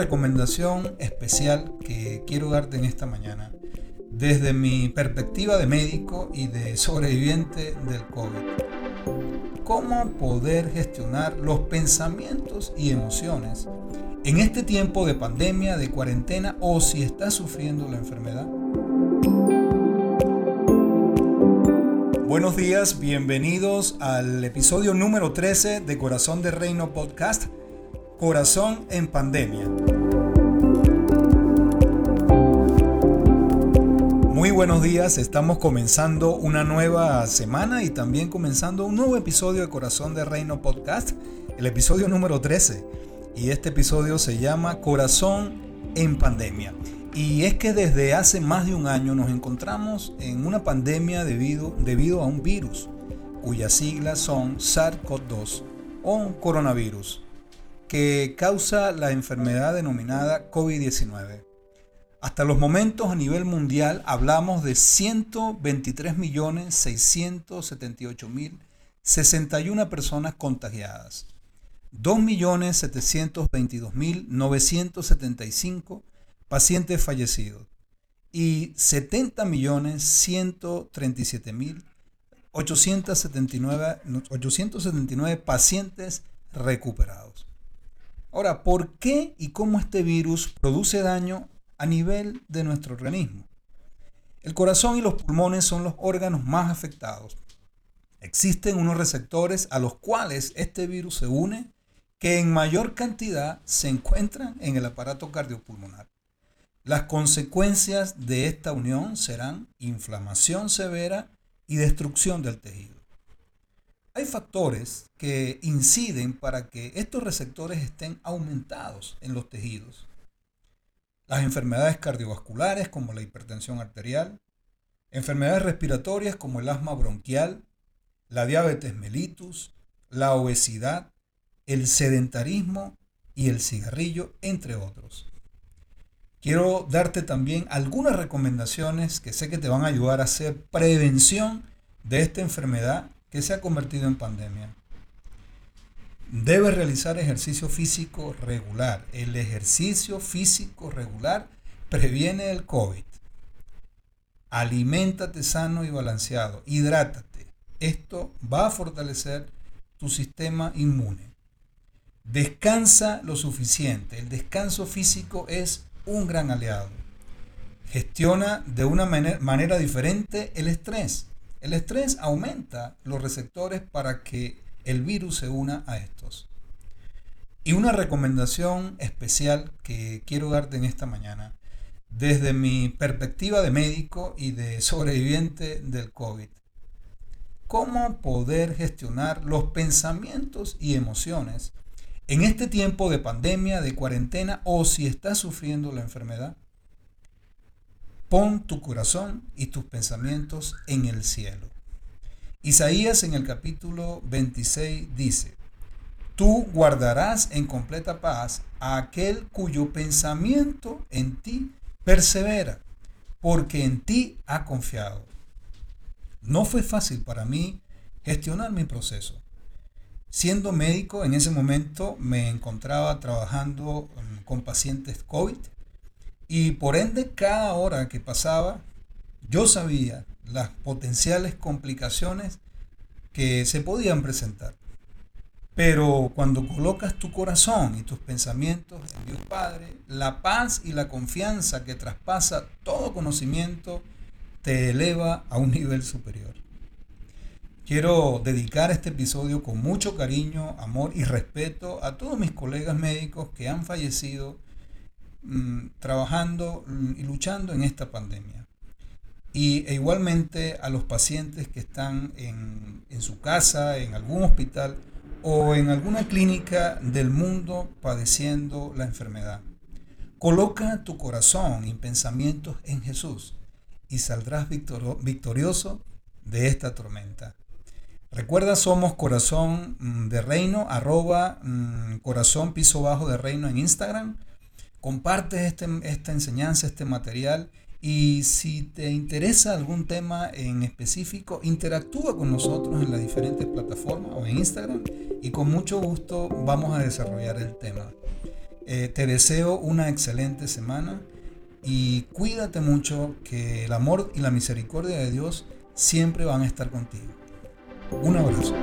recomendación especial que quiero darte en esta mañana desde mi perspectiva de médico y de sobreviviente del COVID. ¿Cómo poder gestionar los pensamientos y emociones en este tiempo de pandemia, de cuarentena o si estás sufriendo la enfermedad? Buenos días, bienvenidos al episodio número 13 de Corazón de Reino Podcast, Corazón en Pandemia. Buenos días, estamos comenzando una nueva semana y también comenzando un nuevo episodio de Corazón de Reino Podcast, el episodio número 13. Y este episodio se llama Corazón en Pandemia. Y es que desde hace más de un año nos encontramos en una pandemia debido, debido a un virus, cuyas siglas son SARS-CoV-2 o coronavirus, que causa la enfermedad denominada COVID-19. Hasta los momentos a nivel mundial hablamos de 123.678.061 personas contagiadas, 2.722.975 pacientes fallecidos y 70.137.879 pacientes recuperados. Ahora, ¿por qué y cómo este virus produce daño a nivel de nuestro organismo? El corazón y los pulmones son los órganos más afectados. Existen unos receptores a los cuales este virus se une que en mayor cantidad se encuentran en el aparato cardiopulmonar. Las consecuencias de esta unión serán inflamación severa y destrucción del tejido. Hay factores que inciden para que estos receptores estén aumentados en los tejidos. Las enfermedades cardiovasculares como la hipertensión arterial, enfermedades respiratorias como el asma bronquial, la diabetes mellitus, la obesidad, el sedentarismo y el cigarrillo, entre otros quiero darte también algunas recomendaciones que sé que te van a ayudar a hacer prevención de esta enfermedad que se ha convertido en pandemia. Debes realizar ejercicio físico regular. El ejercicio físico regular previene el COVID. Aliméntate sano y balanceado. Hidrátate. Esto va a fortalecer tu sistema inmune. Descansa lo suficiente. El descanso físico es un gran aliado. Gestiona de una manera diferente el estrés. El estrés aumenta los receptores para que el virus se una a estos. Y una recomendación especial que quiero darte en esta mañana, desde mi perspectiva de médico y de sobreviviente del COVID. ¿Cómo poder gestionar los pensamientos y emociones en este tiempo de pandemia, de cuarentena o si estás sufriendo la enfermedad, pon tu corazón y tus pensamientos en el cielo. Isaías en el capítulo 26 dice, tú guardarás en completa paz a aquel cuyo pensamiento en ti persevera, porque en ti ha confiado. No fue fácil para mí gestionar mi proceso. Siendo médico, en ese momento me encontraba trabajando mm, con pacientes COVID y por ende cada hora que pasaba yo sabía las potenciales complicaciones que se podían presentar. Pero cuando colocas tu corazón y tus pensamientos en Dios Padre, la paz y la confianza que traspasa todo conocimiento te eleva a un nivel superior. Quiero dedicar este episodio con mucho cariño, amor y respeto a todos mis colegas médicos que han fallecido mm, trabajando y luchando en esta pandemia. Y e igualmente a los pacientes que están en, en su casa, en algún hospital o en alguna clínica del mundo padeciendo la enfermedad. Coloca tu corazón y pensamientos en Jesús y saldrás victorioso de esta tormenta. Recuerda, somos corazón mm, de reino, arroba mm, corazón piso bajo de reino en Instagram. Comparte este, esta enseñanza, este material. Y si te interesa algún tema en específico, interactúa con nosotros en las diferentes plataformas o en Instagram y con mucho gusto vamos a desarrollar el tema. Eh, te deseo una excelente semana y cuídate mucho que el amor y la misericordia de Dios siempre van a estar contigo. Un abrazo.